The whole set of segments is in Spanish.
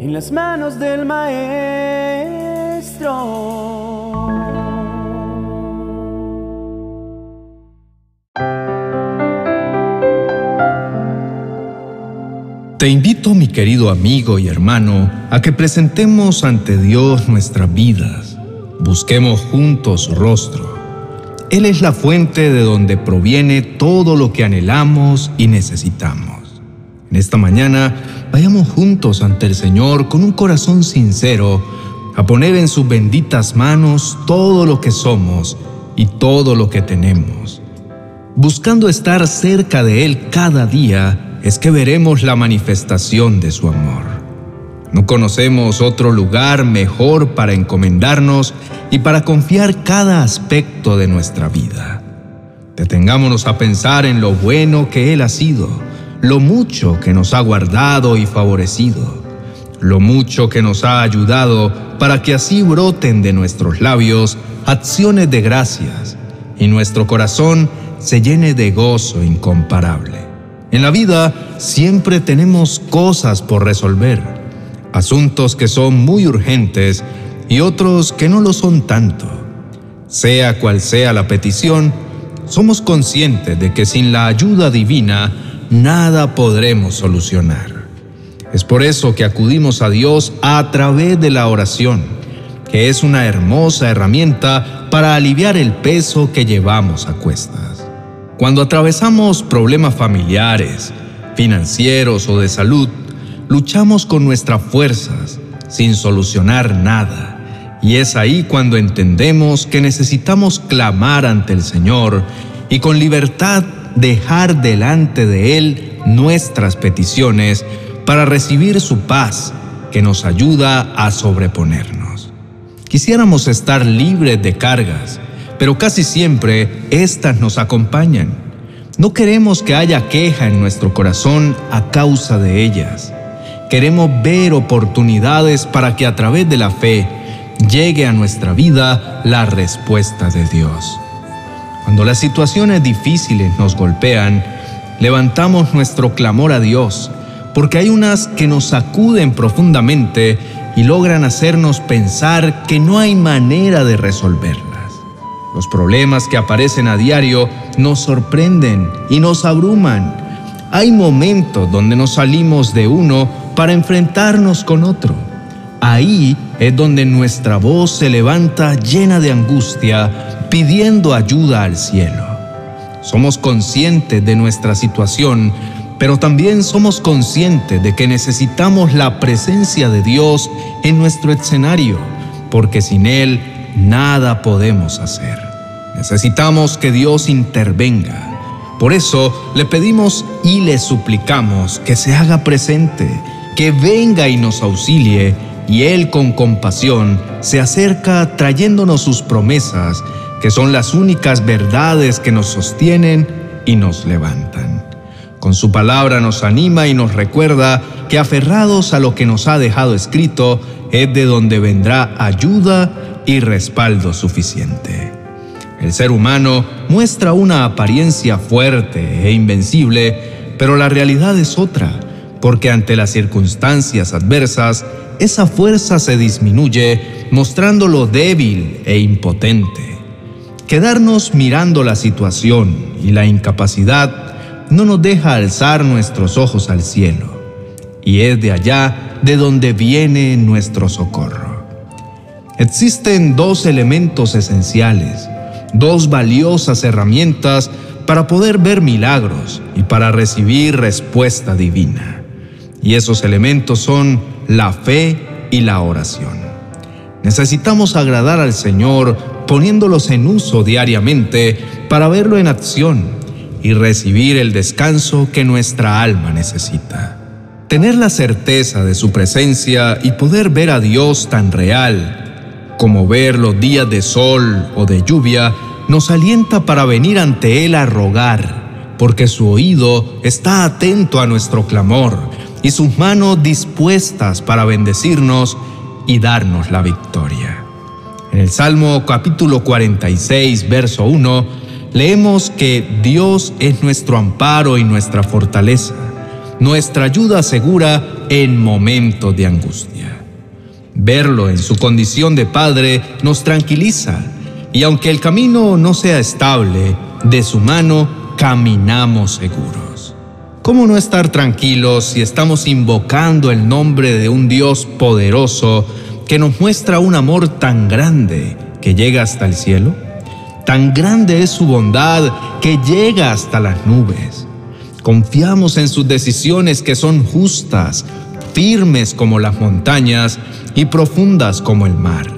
en las manos del Maestro. Te invito, mi querido amigo y hermano, a que presentemos ante Dios nuestras vidas. Busquemos juntos su rostro. Él es la fuente de donde proviene todo lo que anhelamos y necesitamos. En esta mañana, vayamos juntos ante el Señor con un corazón sincero a poner en sus benditas manos todo lo que somos y todo lo que tenemos. Buscando estar cerca de Él cada día, es que veremos la manifestación de su amor. No conocemos otro lugar mejor para encomendarnos y para confiar cada aspecto de nuestra vida. Detengámonos a pensar en lo bueno que Él ha sido, lo mucho que nos ha guardado y favorecido, lo mucho que nos ha ayudado para que así broten de nuestros labios acciones de gracias y nuestro corazón se llene de gozo incomparable. En la vida siempre tenemos cosas por resolver, asuntos que son muy urgentes y otros que no lo son tanto. Sea cual sea la petición, somos conscientes de que sin la ayuda divina nada podremos solucionar. Es por eso que acudimos a Dios a través de la oración, que es una hermosa herramienta para aliviar el peso que llevamos a cuestas. Cuando atravesamos problemas familiares, financieros o de salud, luchamos con nuestras fuerzas sin solucionar nada. Y es ahí cuando entendemos que necesitamos clamar ante el Señor y con libertad dejar delante de Él nuestras peticiones para recibir su paz que nos ayuda a sobreponernos. Quisiéramos estar libres de cargas, pero casi siempre éstas nos acompañan. No queremos que haya queja en nuestro corazón a causa de ellas. Queremos ver oportunidades para que a través de la fe llegue a nuestra vida la respuesta de Dios. Cuando las situaciones difíciles nos golpean, levantamos nuestro clamor a Dios, porque hay unas que nos sacuden profundamente y logran hacernos pensar que no hay manera de resolverlas. Los problemas que aparecen a diario nos sorprenden y nos abruman. Hay momentos donde nos salimos de uno para enfrentarnos con otro. Ahí es donde nuestra voz se levanta llena de angustia, pidiendo ayuda al cielo. Somos conscientes de nuestra situación, pero también somos conscientes de que necesitamos la presencia de Dios en nuestro escenario, porque sin Él nada podemos hacer. Necesitamos que Dios intervenga. Por eso le pedimos y le suplicamos que se haga presente, que venga y nos auxilie, y Él con compasión se acerca trayéndonos sus promesas, que son las únicas verdades que nos sostienen y nos levantan. Con su palabra nos anima y nos recuerda que aferrados a lo que nos ha dejado escrito, es de donde vendrá ayuda y respaldo suficiente. El ser humano muestra una apariencia fuerte e invencible, pero la realidad es otra, porque ante las circunstancias adversas, esa fuerza se disminuye mostrándolo débil e impotente. Quedarnos mirando la situación y la incapacidad no nos deja alzar nuestros ojos al cielo, y es de allá de donde viene nuestro socorro. Existen dos elementos esenciales, dos valiosas herramientas para poder ver milagros y para recibir respuesta divina. Y esos elementos son la fe y la oración. Necesitamos agradar al Señor poniéndolos en uso diariamente para verlo en acción y recibir el descanso que nuestra alma necesita. Tener la certeza de su presencia y poder ver a Dios tan real como ver los días de sol o de lluvia, nos alienta para venir ante Él a rogar, porque su oído está atento a nuestro clamor y sus manos dispuestas para bendecirnos y darnos la victoria. En el Salmo capítulo 46, verso 1, leemos que Dios es nuestro amparo y nuestra fortaleza, nuestra ayuda segura en momentos de angustia. Verlo en su condición de Padre nos tranquiliza y aunque el camino no sea estable, de su mano caminamos seguros. ¿Cómo no estar tranquilos si estamos invocando el nombre de un Dios poderoso que nos muestra un amor tan grande que llega hasta el cielo? Tan grande es su bondad que llega hasta las nubes. Confiamos en sus decisiones que son justas, firmes como las montañas y profundas como el mar.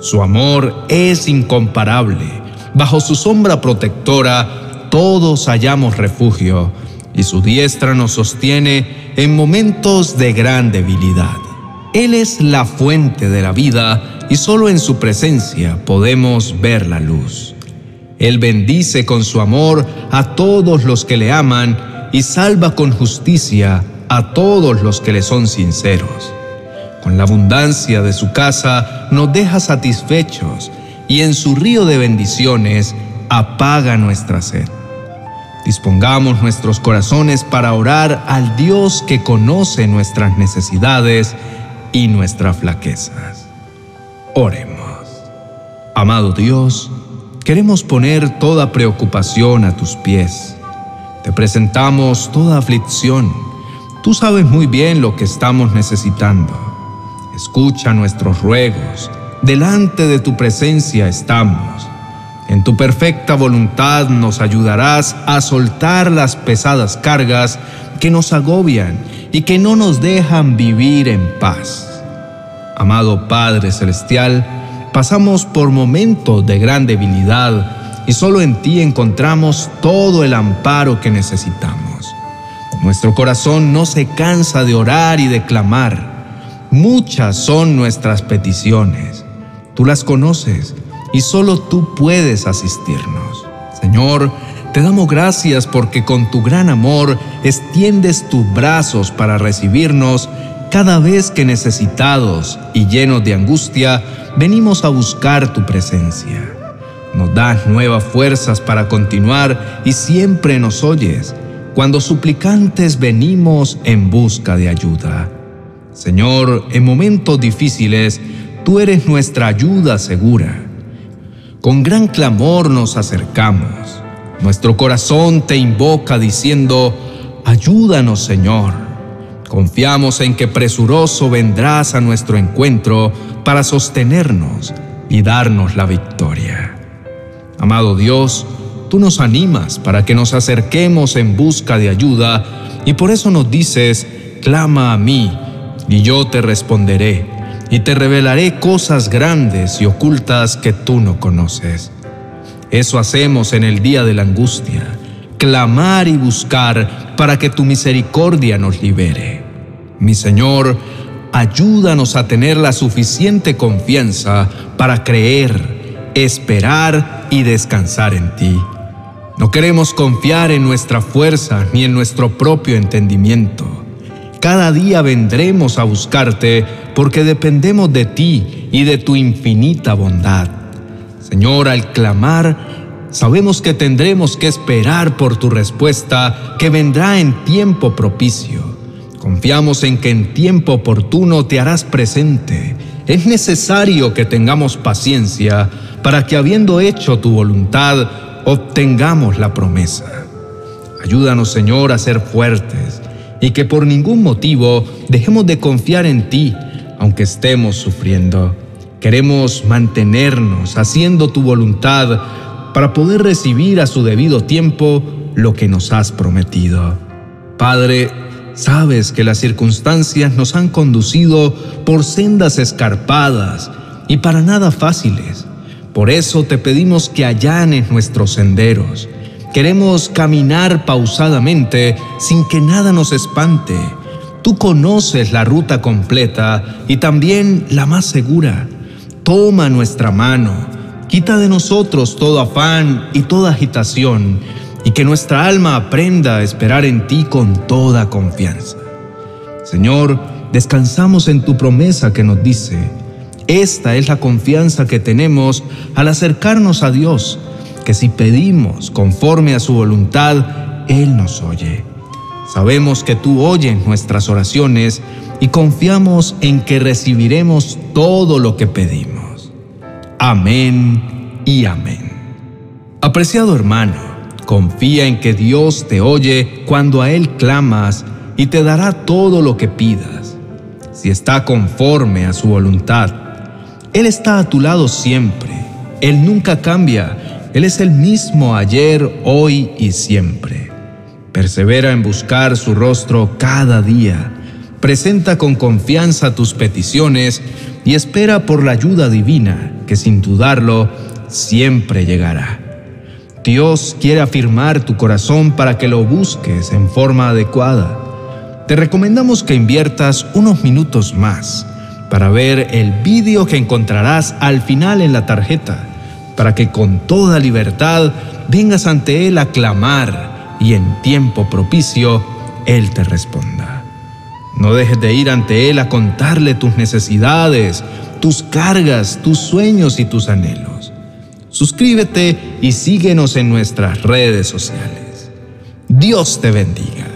Su amor es incomparable. Bajo su sombra protectora todos hallamos refugio y su diestra nos sostiene en momentos de gran debilidad. Él es la fuente de la vida y solo en su presencia podemos ver la luz. Él bendice con su amor a todos los que le aman y salva con justicia a todos los que le son sinceros. Con la abundancia de su casa nos deja satisfechos y en su río de bendiciones apaga nuestra sed. Dispongamos nuestros corazones para orar al Dios que conoce nuestras necesidades y nuestras flaquezas. Oremos. Amado Dios, queremos poner toda preocupación a tus pies. Te presentamos toda aflicción. Tú sabes muy bien lo que estamos necesitando. Escucha nuestros ruegos. Delante de tu presencia estamos. En tu perfecta voluntad nos ayudarás a soltar las pesadas cargas que nos agobian y que no nos dejan vivir en paz. Amado Padre Celestial, pasamos por momentos de gran debilidad y solo en ti encontramos todo el amparo que necesitamos. Nuestro corazón no se cansa de orar y de clamar. Muchas son nuestras peticiones. Tú las conoces y solo tú puedes asistirnos. Señor, te damos gracias porque con tu gran amor extiendes tus brazos para recibirnos cada vez que necesitados y llenos de angustia venimos a buscar tu presencia. Nos das nuevas fuerzas para continuar y siempre nos oyes cuando suplicantes venimos en busca de ayuda. Señor, en momentos difíciles, tú eres nuestra ayuda segura. Con gran clamor nos acercamos. Nuestro corazón te invoca diciendo, ayúdanos Señor. Confiamos en que presuroso vendrás a nuestro encuentro para sostenernos y darnos la victoria. Amado Dios, tú nos animas para que nos acerquemos en busca de ayuda y por eso nos dices, clama a mí y yo te responderé y te revelaré cosas grandes y ocultas que tú no conoces. Eso hacemos en el día de la angustia, clamar y buscar para que tu misericordia nos libere. Mi Señor, ayúdanos a tener la suficiente confianza para creer, esperar y descansar en ti. No queremos confiar en nuestra fuerza ni en nuestro propio entendimiento. Cada día vendremos a buscarte porque dependemos de ti y de tu infinita bondad. Señor, al clamar, sabemos que tendremos que esperar por tu respuesta que vendrá en tiempo propicio. Confiamos en que en tiempo oportuno te harás presente. Es necesario que tengamos paciencia para que habiendo hecho tu voluntad, obtengamos la promesa. Ayúdanos, Señor, a ser fuertes y que por ningún motivo dejemos de confiar en ti, aunque estemos sufriendo. Queremos mantenernos haciendo tu voluntad para poder recibir a su debido tiempo lo que nos has prometido. Padre, sabes que las circunstancias nos han conducido por sendas escarpadas y para nada fáciles. Por eso te pedimos que allanes nuestros senderos. Queremos caminar pausadamente sin que nada nos espante. Tú conoces la ruta completa y también la más segura. Toma nuestra mano, quita de nosotros todo afán y toda agitación, y que nuestra alma aprenda a esperar en ti con toda confianza. Señor, descansamos en tu promesa que nos dice, esta es la confianza que tenemos al acercarnos a Dios, que si pedimos conforme a su voluntad, Él nos oye. Sabemos que tú oyes nuestras oraciones y confiamos en que recibiremos todo lo que pedimos. Amén y amén. Apreciado hermano, confía en que Dios te oye cuando a Él clamas y te dará todo lo que pidas. Si está conforme a su voluntad, Él está a tu lado siempre. Él nunca cambia. Él es el mismo ayer, hoy y siempre. Persevera en buscar su rostro cada día. Presenta con confianza tus peticiones y espera por la ayuda divina que sin dudarlo siempre llegará. Dios quiere afirmar tu corazón para que lo busques en forma adecuada. Te recomendamos que inviertas unos minutos más para ver el vídeo que encontrarás al final en la tarjeta, para que con toda libertad vengas ante Él a clamar y en tiempo propicio Él te responda. No dejes de ir ante Él a contarle tus necesidades, tus cargas, tus sueños y tus anhelos. Suscríbete y síguenos en nuestras redes sociales. Dios te bendiga.